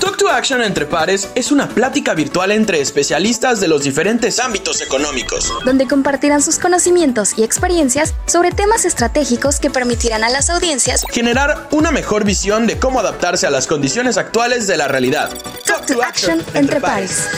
Talk to Action entre pares es una plática virtual entre especialistas de los diferentes ámbitos económicos, donde compartirán sus conocimientos y experiencias sobre temas estratégicos que permitirán a las audiencias generar una mejor visión de cómo adaptarse a las condiciones actuales de la realidad. Talk to Action entre pares.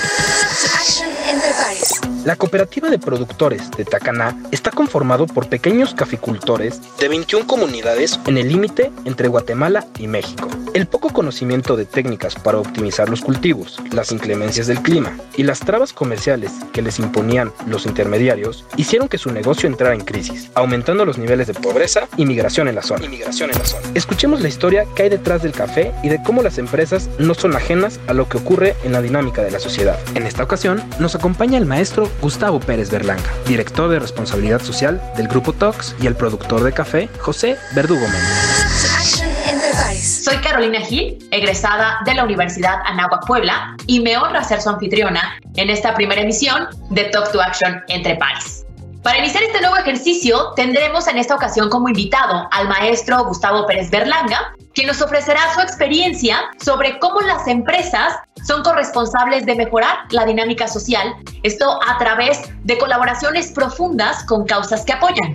La cooperativa de productores de Tacaná está conformado por pequeños caficultores de 21 comunidades en el límite entre Guatemala y México. El poco conocimiento de técnicas para optimizar los cultivos, las inclemencias del clima y las trabas comerciales que les imponían los intermediarios hicieron que su negocio entrara en crisis, aumentando los niveles de pobreza y migración en la zona. Inmigración en la zona. Escuchemos la historia que hay detrás del café y de cómo las empresas no son ajenas a lo que ocurre en la dinámica de la sociedad. En esta ocasión nos acompaña el maestro Gustavo Pérez Berlanga, director de responsabilidad social del Grupo Tox y el productor de café José Verdugo Méndez. Soy Carolina Gil, egresada de la Universidad Anáhuac Puebla y me honra ser su anfitriona en esta primera emisión de Talk to Action entre pares. Para iniciar este nuevo ejercicio, tendremos en esta ocasión como invitado al maestro Gustavo Pérez Berlanga, quien nos ofrecerá su experiencia sobre cómo las empresas son corresponsables de mejorar la dinámica social, esto a través de colaboraciones profundas con causas que apoyan.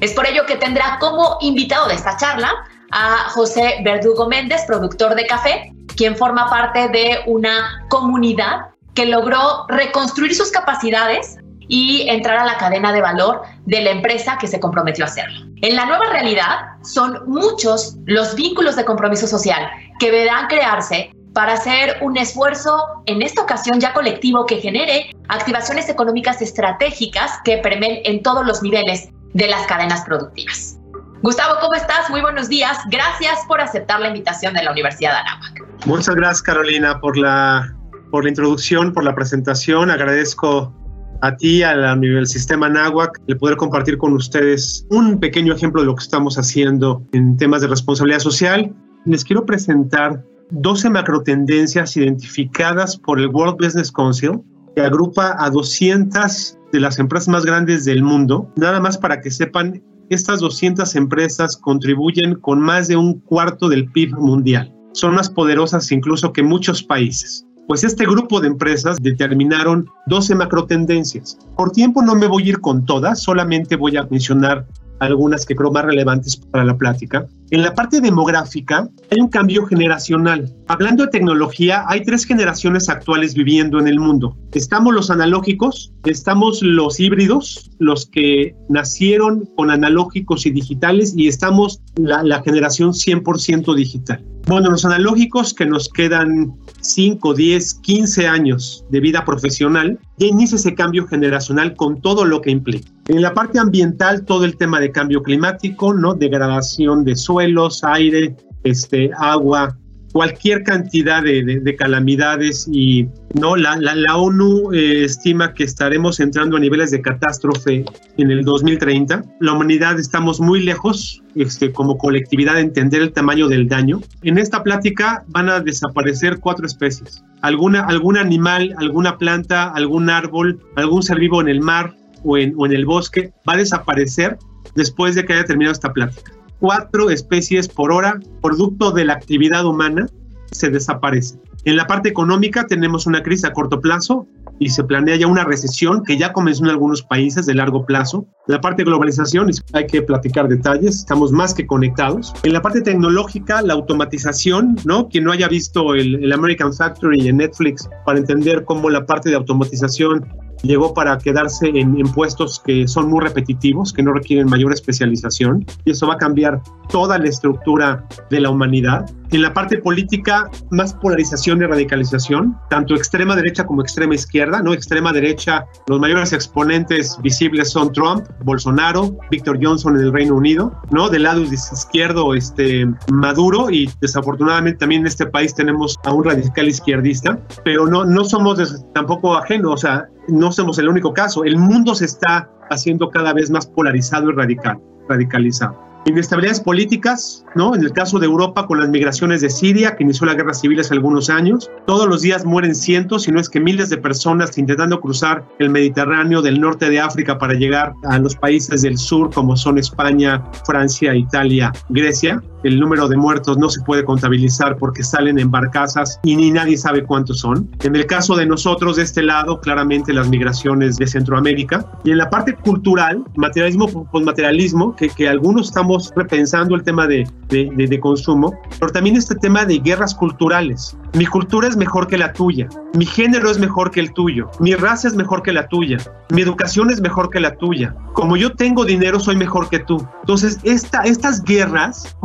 Es por ello que tendrá como invitado de esta charla a José Verdugo Méndez, productor de café, quien forma parte de una comunidad que logró reconstruir sus capacidades y entrar a la cadena de valor de la empresa que se comprometió a hacerlo. En la nueva realidad son muchos los vínculos de compromiso social que deberán crearse para hacer un esfuerzo, en esta ocasión ya colectivo, que genere activaciones económicas estratégicas que permeen en todos los niveles de las cadenas productivas. Gustavo, ¿cómo estás? Muy buenos días. Gracias por aceptar la invitación de la Universidad de Anáhuac. Muchas gracias, Carolina, por la, por la introducción, por la presentación. Agradezco a ti, al sistema Anáhuac, el poder compartir con ustedes un pequeño ejemplo de lo que estamos haciendo en temas de responsabilidad social. Les quiero presentar 12 macrotendencias identificadas por el World Business Council, que agrupa a 200 de las empresas más grandes del mundo, nada más para que sepan estas 200 empresas contribuyen con más de un cuarto del PIB mundial. Son más poderosas incluso que muchos países. Pues este grupo de empresas determinaron 12 macro tendencias. Por tiempo no me voy a ir con todas, solamente voy a mencionar algunas que creo más relevantes para la plática. En la parte demográfica hay un cambio generacional. Hablando de tecnología, hay tres generaciones actuales viviendo en el mundo. Estamos los analógicos, estamos los híbridos, los que nacieron con analógicos y digitales, y estamos la, la generación 100% digital. Bueno, los analógicos que nos quedan 5, 10, 15 años de vida profesional, ya inicia ese cambio generacional con todo lo que implica. En la parte ambiental, todo el tema de cambio climático, ¿no? Degradación de suelos, aire, este, agua, cualquier cantidad de, calamidades y no la, ONU eh, estima que estaremos entrando a niveles de catástrofe en el 2030. La humanidad estamos muy lejos este, como colectividad de entender el tamaño del daño. En esta plática van a desaparecer cuatro especies. Alguna, algún animal, alguna planta, algún árbol, algún ser vivo en el mar o en, o en el bosque va a desaparecer después de que haya terminado esta plática cuatro especies por hora, producto de la actividad humana, se desaparece. En la parte económica tenemos una crisis a corto plazo y se planea ya una recesión que ya comenzó en algunos países de largo plazo. La parte de globalización hay que platicar detalles, estamos más que conectados. En la parte tecnológica, la automatización, ¿no? Quien no haya visto el, el American Factory en Netflix para entender cómo la parte de automatización llegó para quedarse en, en, puestos que son muy repetitivos, que no requieren mayor especialización, y eso va a cambiar toda la estructura de la humanidad. En la parte política, más polarización y radicalización, tanto extrema derecha como extrema izquierda, ¿no? Extrema derecha, los mayores exponentes visibles son Trump, Bolsonaro, Víctor Johnson en el Reino Unido, ¿no? Del lado izquierdo, este, Maduro, y desafortunadamente también en este país tenemos a un radical izquierdista, pero no, no somos tampoco ajenos, o sea, no somos el único caso. El mundo se está haciendo cada vez más polarizado y radical, radicalizado. Inestabilidades políticas, ¿no? En el caso de Europa con las migraciones de Siria, que inició la guerra civil hace algunos años. Todos los días mueren cientos, si no es que miles de personas intentando cruzar el Mediterráneo del norte de África para llegar a los países del sur, como son España, Francia, Italia, Grecia el número de muertos no se puede contabilizar porque salen en barcazas y ni nadie sabe cuántos son. En el caso de nosotros, de este lado, claramente las migraciones de Centroamérica. Y en la parte cultural, materialismo por materialismo, que, que algunos estamos repensando el tema de, de, de, consumo, pero también este tema de guerras culturales. Mi cultura es mejor que la tuya, mi género es mejor que el tuyo, mi raza es mejor que la tuya, mi educación es mejor que la tuya. Como yo tengo dinero, soy mejor que tú. Entonces, esta, estas guerras,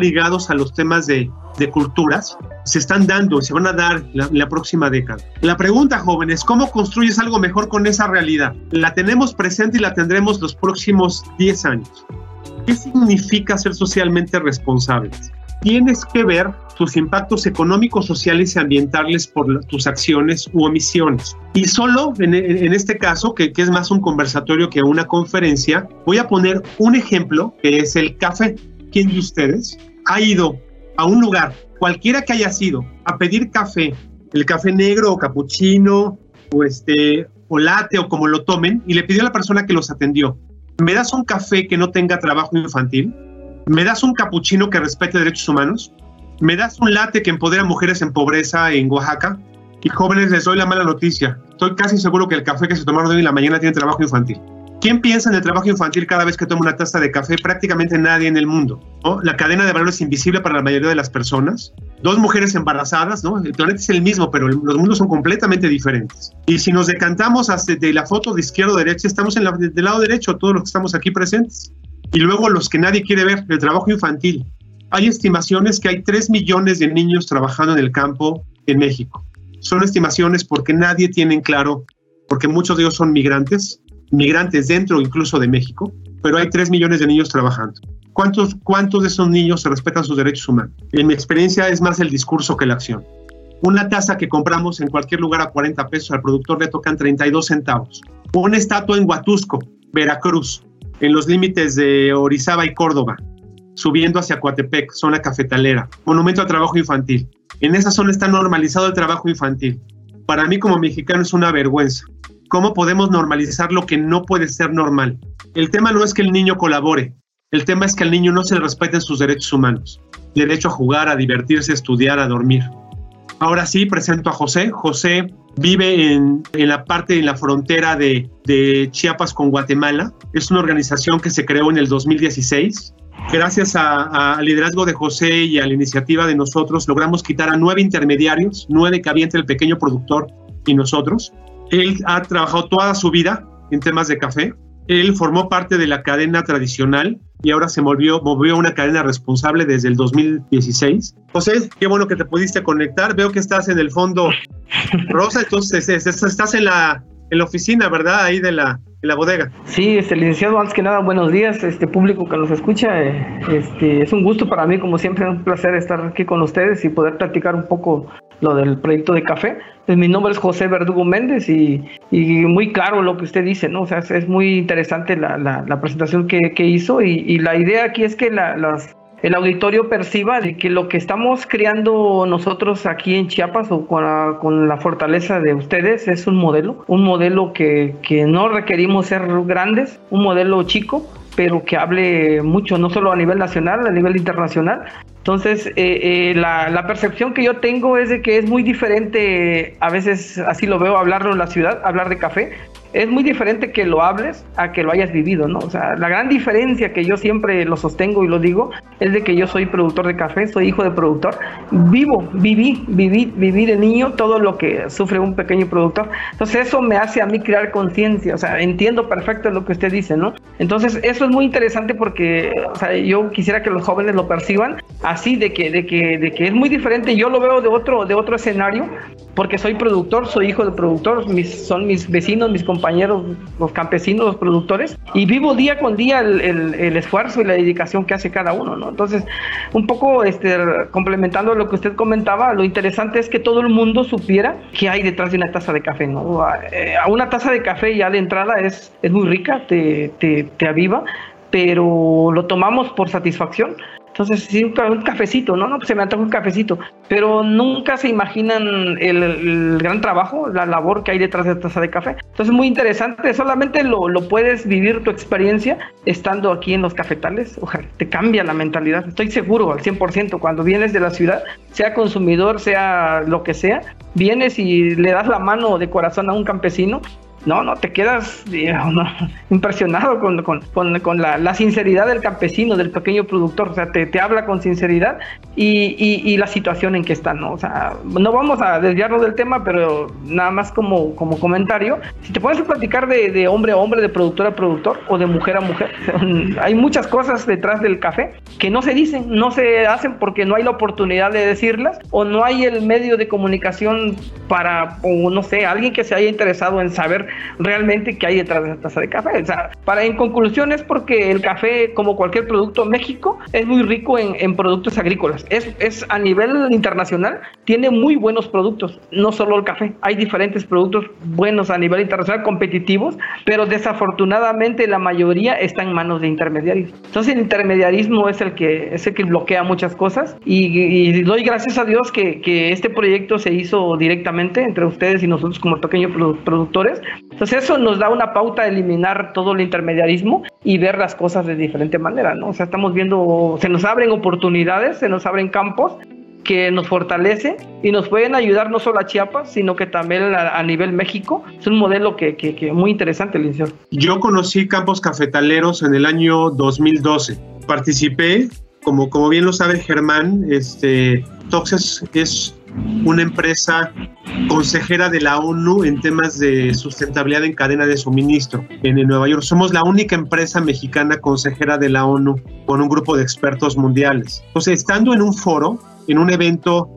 ligados a los temas de, de culturas, se están dando y se van a dar la, la, próxima década. La pregunta, jóvenes, ¿cómo construyes algo mejor con esa realidad? La tenemos presente y la tendremos los próximos 10 años. ¿Qué significa ser socialmente responsables? Tienes que ver tus impactos económicos, sociales y ambientales por tus acciones u omisiones. Y solo en, en este caso, que, que es más un conversatorio que una conferencia, voy a poner un ejemplo que es el café. ¿quién de ustedes ha ido a un lugar, cualquiera que haya sido, a pedir café, el café negro o capuchino o este o latte o como lo tomen y le pidió a la persona que los atendió, ¿me das un café que no tenga trabajo infantil? ¿Me das un capuchino que respete derechos humanos? ¿Me das un latte que empodera mujeres en pobreza en Oaxaca? Y jóvenes, les doy la mala noticia. Estoy casi seguro que el café que se tomaron hoy en la mañana tiene trabajo infantil. ¿Quién piensa en el trabajo infantil cada vez que toma una taza de café? Prácticamente nadie en el mundo. La cadena de valor es invisible para la mayoría de las personas. Dos mujeres embarazadas, ¿no? El planeta es el mismo, pero los mundos son completamente diferentes. Y si nos decantamos hasta de la foto de izquierda a derecha, estamos en la, del lado derecho, todos los que estamos aquí presentes. Y luego los que nadie quiere ver, el trabajo infantil. Hay estimaciones que hay 3 millones de niños trabajando en el campo en México. Son estimaciones porque nadie tiene en claro, porque muchos de ellos son migrantes, migrantes dentro incluso de México, pero hay 3 millones de niños trabajando. ¿Cuántos, ¿Cuántos de esos niños se respetan sus derechos humanos? En mi experiencia es más el discurso que la acción. Una taza que compramos en cualquier lugar a 40 pesos, al productor le tocan 32 centavos. Una estatua en Huatusco, Veracruz, en los límites de Orizaba y Córdoba, subiendo hacia Coatepec, zona cafetalera, monumento al trabajo infantil. En esa zona está normalizado el trabajo infantil. Para mí como mexicano es una vergüenza. ¿Cómo podemos normalizar lo que no puede ser normal? El tema no es que el niño colabore, el tema es que al niño no se le respeten sus derechos humanos. Derecho a jugar, a divertirse, a estudiar, a dormir. Ahora sí, presento a José. José vive en, en la parte, en la frontera de, de, Chiapas con Guatemala. Es una organización que se creó en el 2016. Gracias al liderazgo de José y a la iniciativa de nosotros, logramos quitar a nueve intermediarios, nueve que había entre el pequeño productor y nosotros. Él ha trabajado toda su vida en temas de café. Él formó parte de la cadena tradicional y ahora se movió, movió una cadena responsable desde el 2016. José, qué bueno que te pudiste conectar. Veo que estás en el fondo rosa, entonces estás en la, en la oficina, ¿verdad? Ahí de la, en la bodega. Sí, este licenciado, antes que nada, buenos días, este público que nos escucha. Eh, este, es un gusto para mí, como siempre, un placer estar aquí con ustedes y poder platicar un poco lo del proyecto de café. Pues mi nombre es José Verdugo Méndez y, muy claro lo que usted dice, ¿no? O sea, es, muy interesante la, presentación que, hizo y, la idea aquí es que el auditorio perciba de que lo que estamos creando nosotros aquí en Chiapas o con la, con la fortaleza de ustedes es un modelo, un modelo que, que no requerimos ser grandes, un modelo chico, pero que hable mucho, no solo a nivel nacional, a nivel internacional. Entonces, eh, eh, la, la, percepción que yo tengo es de que es muy diferente, a veces así lo veo, hablarlo en la ciudad, hablar de café, es muy diferente que lo hables a que lo hayas vivido, ¿no? O sea, la gran diferencia que yo siempre lo sostengo y lo digo es de que yo soy productor de café, soy hijo de productor, vivo, viví, viví, viví de niño todo lo que sufre un pequeño productor. Entonces eso me hace a mí crear conciencia, o sea, entiendo perfecto lo que usted dice, ¿no? Entonces eso es muy interesante porque, yo quisiera que los jóvenes lo perciban así, de que, de que, de que es muy diferente, yo lo veo de otro, de otro escenario, porque soy productor, soy hijo de productor, son mis vecinos, mis compañeros, los campesinos, los productores, y vivo día con día el, el, esfuerzo y la dedicación que hace cada uno, ¿no? Entonces, un poco este, complementando lo que usted comentaba, lo interesante es que todo el mundo supiera qué hay detrás de una taza de café, ¿no? A eh, una taza de café ya de entrada es, es muy rica, te, te, te aviva, pero lo tomamos por satisfacción entonces, sí, un, cafecito, ¿no? No, pues se me antoja un cafecito, pero nunca se imaginan el, gran trabajo, la labor que hay detrás de taza de café. Entonces, muy interesante, solamente lo, lo, puedes vivir tu experiencia estando aquí en los cafetales. Ojalá, te cambia la mentalidad, estoy seguro al 100%. Cuando vienes de la ciudad, sea consumidor, sea lo que sea, vienes y le das la mano de corazón a un campesino no, no, te quedas impresionado con, con, la, sinceridad del campesino, del pequeño productor, o sea, te, te habla con sinceridad y, y, la situación en que está, ¿no? O sea, no vamos a desviarnos del tema, pero nada más como, como comentario, si te puedes platicar de, de hombre a hombre, de productor a productor o de mujer a mujer, hay muchas cosas detrás del café que no se dicen, no se hacen porque no hay la oportunidad de decirlas o no hay el medio de comunicación para, o no sé, alguien que se haya interesado en saber realmente qué hay detrás de esa taza de café. O sea, para en conclusión es porque el café, como cualquier producto, México es muy rico en, en productos agrícolas. Es, es, a nivel internacional, tiene muy buenos productos, no solo el café. Hay diferentes productos buenos a nivel internacional, competitivos, pero desafortunadamente la mayoría está en manos de intermediarios. Entonces el intermediarismo es el que, es el que bloquea muchas cosas y, y doy gracias a Dios que, que, este proyecto se hizo directamente entre ustedes y nosotros como pequeños productores entonces eso nos da una pauta de eliminar todo el intermediarismo y ver las cosas de diferente manera, ¿no? O sea, estamos viendo, se nos abren oportunidades, se nos abren campos que nos fortalece y nos pueden ayudar no solo a Chiapas, sino que también a, nivel México. Es un modelo que, que, muy interesante, licenciado. Yo conocí campos cafetaleros en el año 2012. Participé, como, como bien lo sabe Germán, este, Toxes es una empresa consejera de la ONU en temas de sustentabilidad en cadena de suministro en Nueva York. Somos la única empresa mexicana consejera de la ONU con un grupo de expertos mundiales. Entonces, estando en un foro, en un evento,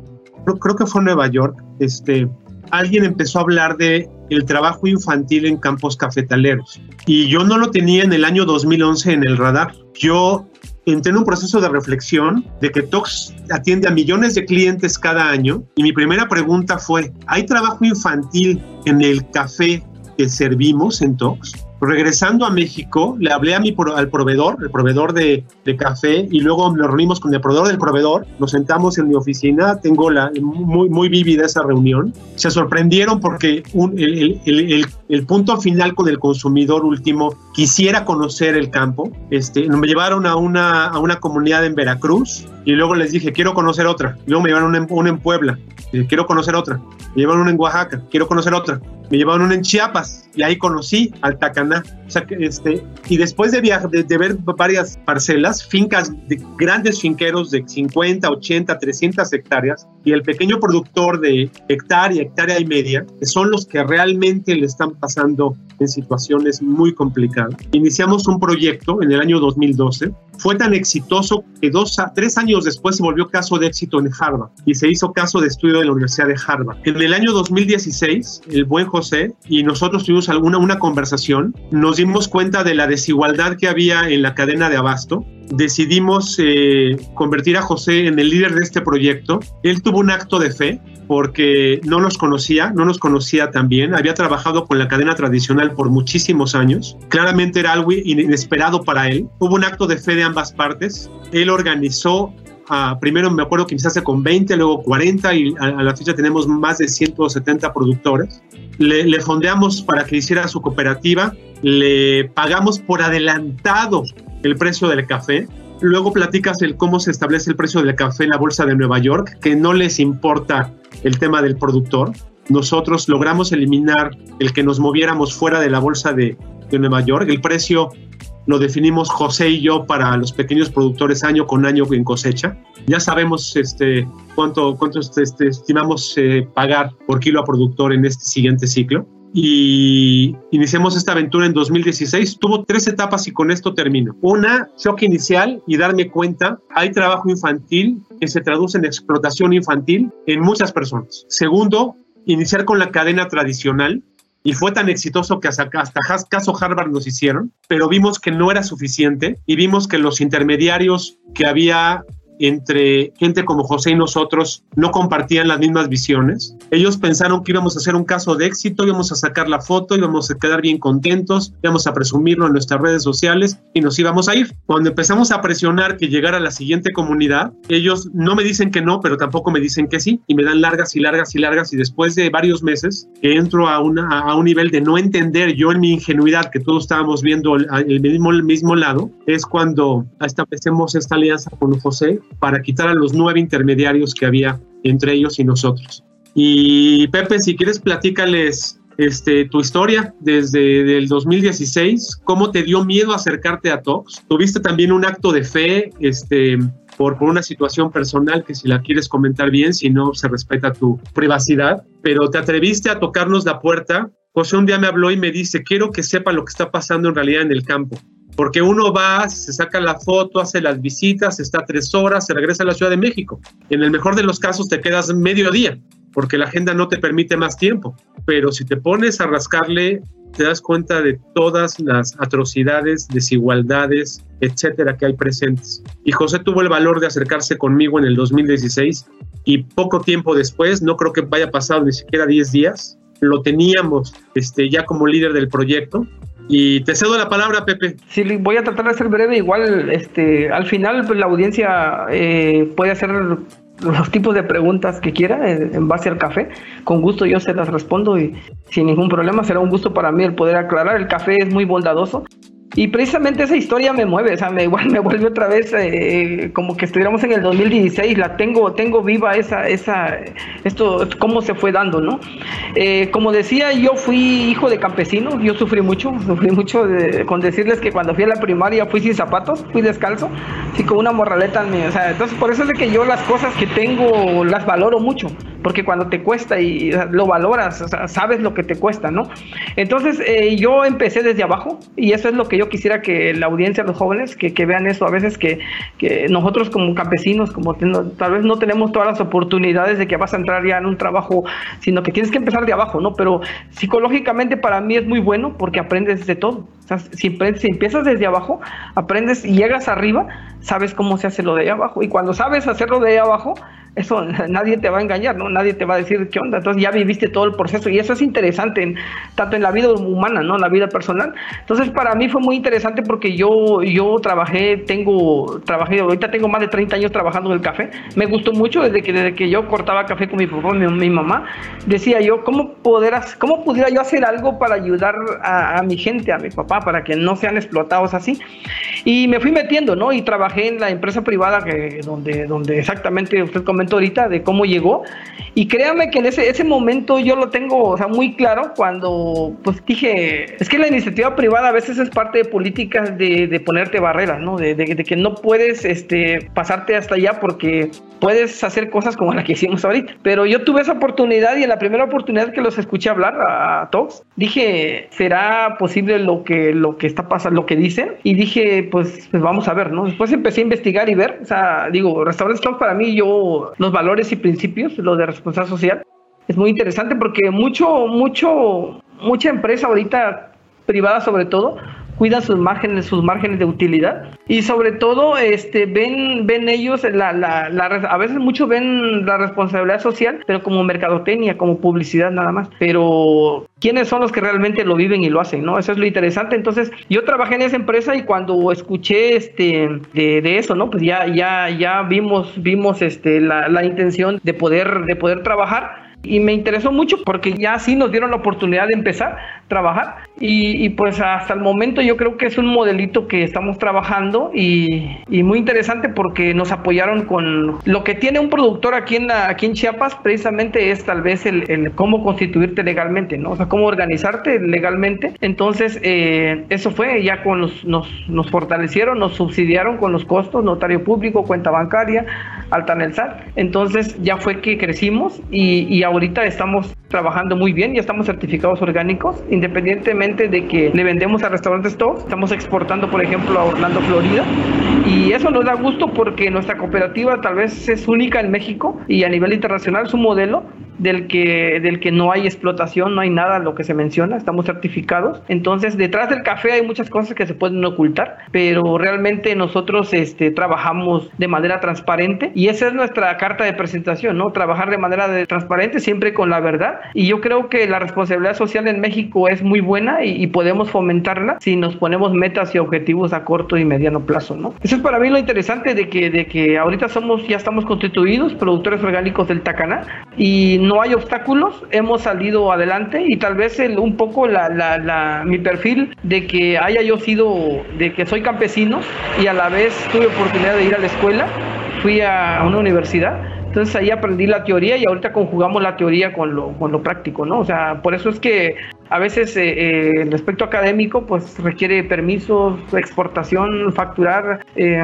creo que fue en Nueva York, este, alguien empezó a hablar de el trabajo infantil en campos cafetaleros. Y yo no lo tenía en el año 2011 en el radar. Yo entré en un proceso de reflexión de que Tox atiende a millones de clientes cada año y mi primera pregunta fue, ¿hay trabajo infantil en el café que servimos en Tox? Regresando a México, le hablé a mi al proveedor, el proveedor de, de, café, y luego nos reunimos con el proveedor del proveedor, nos sentamos en mi oficina, tengo la, muy, muy vívida esa reunión. Se sorprendieron porque un, el, el, el, punto final con el consumidor último quisiera conocer el campo. Este, me llevaron a una, a una comunidad en Veracruz y luego les dije, quiero conocer otra. Luego me llevaron una una en Puebla, quiero conocer otra. Me llevaron una en Oaxaca, quiero conocer otra me llevaron una en Chiapas y ahí conocí al Tacaná. O sea, este, y después de, viajar, de, ver varias parcelas, fincas de grandes finqueros de 50, 80, 300 hectáreas y el pequeño productor de hectárea, hectárea y media, que son los que realmente le están pasando en situaciones muy complicadas. Iniciamos un proyecto en el año 2012. Fue tan exitoso que dos tres años después se volvió caso de éxito en Harvard y se hizo caso de estudio de la Universidad de Harvard. En el año 2016, el buen José y nosotros tuvimos alguna una conversación, nos dimos cuenta de la desigualdad que había en la cadena de abasto. Decidimos eh, convertir a José en el líder de este proyecto. Él tuvo un acto de fe porque no nos conocía, no nos conocía tan había trabajado con la cadena tradicional por muchísimos años, claramente era algo inesperado para él, hubo un acto de fe de ambas partes, él organizó primero me acuerdo que iniciaste con 20, luego 40 y a, la fecha tenemos más de 170 productores. Le, le, fondeamos para que hiciera su cooperativa, le pagamos por adelantado el precio del café Luego platicas el cómo se establece el precio del café en la bolsa de Nueva York, que no les importa el tema del productor. nosotros logramos eliminar el que nos moviéramos fuera de la bolsa de, Nueva York. El precio lo definimos José y yo para los pequeños productores año con año en cosecha. Ya sabemos este, cuánto, cuánto este estimamos eh, pagar por kilo a productor en este siguiente ciclo. Y iniciamos esta aventura en 2016. Tuvo tres etapas y con esto termino. Una, shock inicial y darme cuenta, hay trabajo infantil que se traduce en explotación infantil en muchas personas. Segundo, iniciar con la cadena tradicional, y fue tan exitoso que hasta, hasta caso Harvard nos hicieron, pero vimos que no era suficiente y vimos que los intermediarios que había entre gente como José y nosotros no compartían las mismas visiones. Ellos pensaron que íbamos a hacer un caso de éxito, íbamos a sacar la foto, íbamos a quedar bien contentos, íbamos a presumirlo en nuestras redes sociales y nos íbamos a ir. Cuando empezamos a presionar que llegara la siguiente comunidad, ellos no me dicen que no, pero tampoco me dicen que sí y me dan largas y largas y largas y después de varios meses que entro a, una, a un nivel de no entender yo en mi ingenuidad que todos estábamos viendo el mismo, el mismo lado, es cuando establecemos esta alianza con José para quitar a los nueve intermediarios que había entre ellos y nosotros. Y Pepe, si quieres, platícales este, tu historia desde el 2016, cómo te dio miedo acercarte a Tox. Tuviste también un acto de fe este, por, por una situación personal que si la quieres comentar bien, si no, se respeta tu privacidad, pero te atreviste a tocarnos la puerta. José un día me habló y me dice, quiero que sepa lo que está pasando en realidad en el campo porque uno va, se saca la foto, hace las visitas, está tres horas, se regresa a la Ciudad de México. En el mejor de los casos te quedas medio día, porque la agenda no te permite más tiempo. Pero si te pones a rascarle, te das cuenta de todas las atrocidades, desigualdades, etcétera, que hay presentes. Y José tuvo el valor de acercarse conmigo en el 2016 y poco tiempo después, no creo que vaya pasado ni siquiera 10 días, lo teníamos este, ya como líder del proyecto y te cedo la palabra, Pepe. Sí, voy a tratar de ser breve. Igual, este, al final, pues, la audiencia eh, puede hacer los tipos de preguntas que quiera en, base al café. Con gusto yo se las respondo y sin ningún problema. Será un gusto para mí el poder aclarar. El café es muy bondadoso y precisamente esa historia me mueve, o sea, me, igual me vuelve otra vez eh, como que estuviéramos en el 2016, la tengo, tengo viva esa, esa, esto, cómo se fue dando, ¿no? Eh, como decía, yo fui hijo de campesino, yo sufrí mucho, sufrí mucho con decirles que cuando fui a la primaria fui sin zapatos, fui descalzo, así con una morraleta en mí, o sea, entonces por eso es que yo las cosas que tengo las valoro mucho, porque cuando te cuesta y lo valoras, o sea, sabes lo que te cuesta, ¿no? Entonces eh, yo empecé desde abajo y eso es lo que yo quisiera que la audiencia, los jóvenes, que, que vean eso a veces, que, que nosotros como campesinos, como tal vez no tenemos todas las oportunidades de que vas a entrar ya en un trabajo, sino que tienes que empezar de abajo, ¿no? Pero psicológicamente para mí es muy bueno porque aprendes de todo. O sea, si, si empiezas desde abajo, aprendes y llegas arriba, sabes cómo se hace lo de ahí abajo. Y cuando sabes hacerlo de ahí abajo, eso nadie te va a engañar, ¿no? Nadie te va a decir qué onda. Entonces ya viviste todo el proceso y eso es interesante, tanto en la vida humana, ¿no? En la vida personal. Entonces para mí fue muy interesante porque yo, yo trabajé, tengo, trabajé, ahorita tengo más de 30 años trabajando en el café. Me gustó mucho desde que, desde que yo cortaba café con mi papá y mi, mamá. Decía yo, ¿cómo, poder, ¿cómo pudiera yo hacer algo para ayudar a, a mi gente, a mi papá, para que no sean explotados así? Y me fui metiendo, ¿no? Y trabajé en la empresa privada que, donde, donde exactamente usted ahorita de cómo llegó. Y créame que en ese, ese momento yo lo tengo o sea, muy claro cuando pues dije, es que la iniciativa privada a veces es parte de políticas de, de ponerte barreras, ¿no? De, de, que no puedes este, pasarte hasta allá porque puedes hacer cosas como la que hicimos ahorita. Pero yo tuve esa oportunidad y en la primera oportunidad que los escuché hablar a, todos, dije, ¿será posible lo que, lo que está pasando, lo que dicen? Y dije, pues, pues vamos a ver, ¿no? Después empecé a investigar y ver, o sea, digo, Restaurant Talks para mí yo los valores y principios, lo de responsabilidad social. Es muy interesante porque mucho, mucho, mucha empresa ahorita privada sobre todo cuidan sus márgenes, sus márgenes de utilidad. Y sobre todo este ven ven ellos la, la, la, a veces muchos ven la responsabilidad social pero como mercadotecnia como publicidad nada más. Pero quiénes son los que realmente lo viven y lo hacen no eso es lo interesante. Entonces yo trabajé en esa empresa y cuando escuché este de, de eso no pues ya ya ya vimos vimos este la, la intención de poder de poder trabajar. Y me interesó mucho porque ya sí nos dieron la oportunidad de empezar trabajar. Y, pues hasta el momento yo creo que es un modelito que estamos trabajando y, muy interesante porque nos apoyaron con lo que tiene un productor aquí en, aquí en Chiapas, precisamente es tal vez el, cómo constituirte legalmente, ¿no? O sea, cómo organizarte legalmente. Entonces, eh, eso fue, ya con nos, nos fortalecieron, nos subsidiaron con los costos, notario público, cuenta bancaria, alta en el SAT. Entonces, ya fue que crecimos y, y ahorita estamos trabajando muy bien, ya estamos certificados orgánicos, independientemente de que le vendemos a restaurantes todos, estamos exportando, por ejemplo, a Orlando, Florida, y eso nos da gusto porque nuestra cooperativa tal vez es única en México y a nivel internacional su modelo del que, del que no hay explotación, no hay nada lo que se menciona, estamos certificados. Entonces, detrás del café hay muchas cosas que se pueden ocultar, pero realmente nosotros este, trabajamos de manera transparente y esa es nuestra carta de presentación, ¿no? Trabajar de manera transparente, siempre con la verdad. Y yo creo que la responsabilidad social en México es muy buena y, podemos fomentarla si nos ponemos metas y objetivos a corto y mediano plazo, ¿no? Eso es para mí lo interesante de que, de que ahorita somos, ya estamos constituidos, productores orgánicos del Tacaná, y no hay obstáculos, hemos salido adelante y tal vez el, un poco la, la, mi perfil de que haya yo sido, de que soy campesino y a la vez tuve oportunidad de ir a la escuela, fui a una universidad entonces ahí aprendí la teoría y ahorita conjugamos la teoría con lo, con lo práctico, ¿no? O sea, por eso es que a veces eh, eh, el aspecto académico pues requiere permisos, exportación, facturar, eh,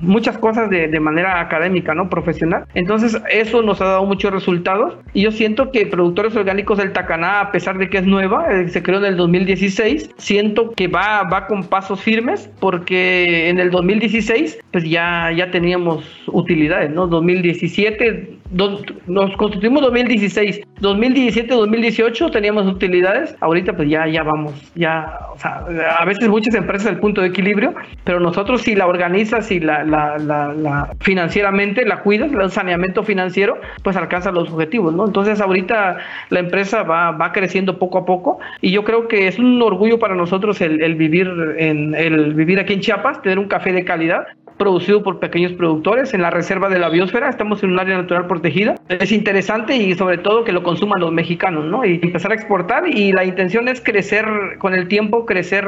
muchas cosas de, de, manera académica, ¿no? Profesional. Entonces eso nos ha dado muchos resultados y yo siento que Productores Orgánicos del Tacaná, a pesar de que es nueva, se creó en el 2016, siento que va, va con pasos firmes porque en el 2016 pues ya, ya teníamos utilidades, ¿no? 2017 nos constituimos 2016, 2017, 2018 teníamos utilidades, ahorita pues ya, ya vamos, ya, o sea, a veces muchas empresas el punto de equilibrio, pero nosotros si la organizas y la, la, la, financieramente la cuidas, el saneamiento financiero, pues alcanza los objetivos, ¿no? Entonces ahorita la empresa va, va creciendo poco a poco y yo creo que es un orgullo para nosotros el, el vivir en el vivir aquí en Chiapas, tener un café de calidad producido por pequeños productores en la reserva de la biosfera, estamos en un área natural protegida. Es interesante y sobre todo que lo consuman los mexicanos, ¿no? Y empezar a exportar y la intención es crecer con el tiempo, crecer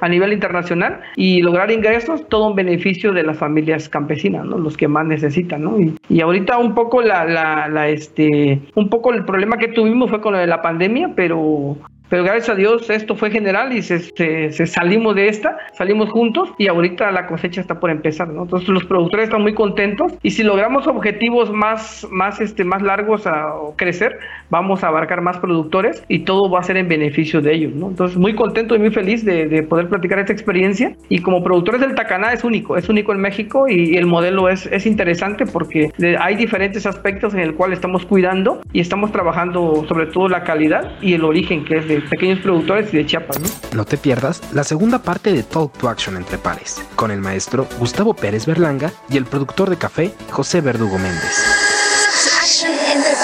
a nivel internacional y lograr ingresos, todo en beneficio de las familias campesinas, ¿no? Los que más necesitan, ¿no? Y, y ahorita un poco la, la, la, este, un poco el problema que tuvimos fue con lo de la pandemia, pero pero gracias a Dios esto fue general y se, se, salimos de esta, salimos juntos y ahorita la cosecha está por empezar, ¿no? Entonces los productores están muy contentos y si logramos objetivos más, más, este, más largos a, crecer, vamos a abarcar más productores y todo va a ser en beneficio de ellos, ¿no? Entonces muy contento y muy feliz de, de poder platicar esta experiencia y como productores del Tacaná es único, es único en México y el modelo es, es interesante porque hay diferentes aspectos en el cual estamos cuidando y estamos trabajando sobre todo la calidad y el origen que es de pequeños productores y de Chiapas. ¿no? no te pierdas la segunda parte de Talk to Action entre pares, con el maestro Gustavo Pérez Berlanga y el productor de café José Verdugo Méndez. Action entre pares.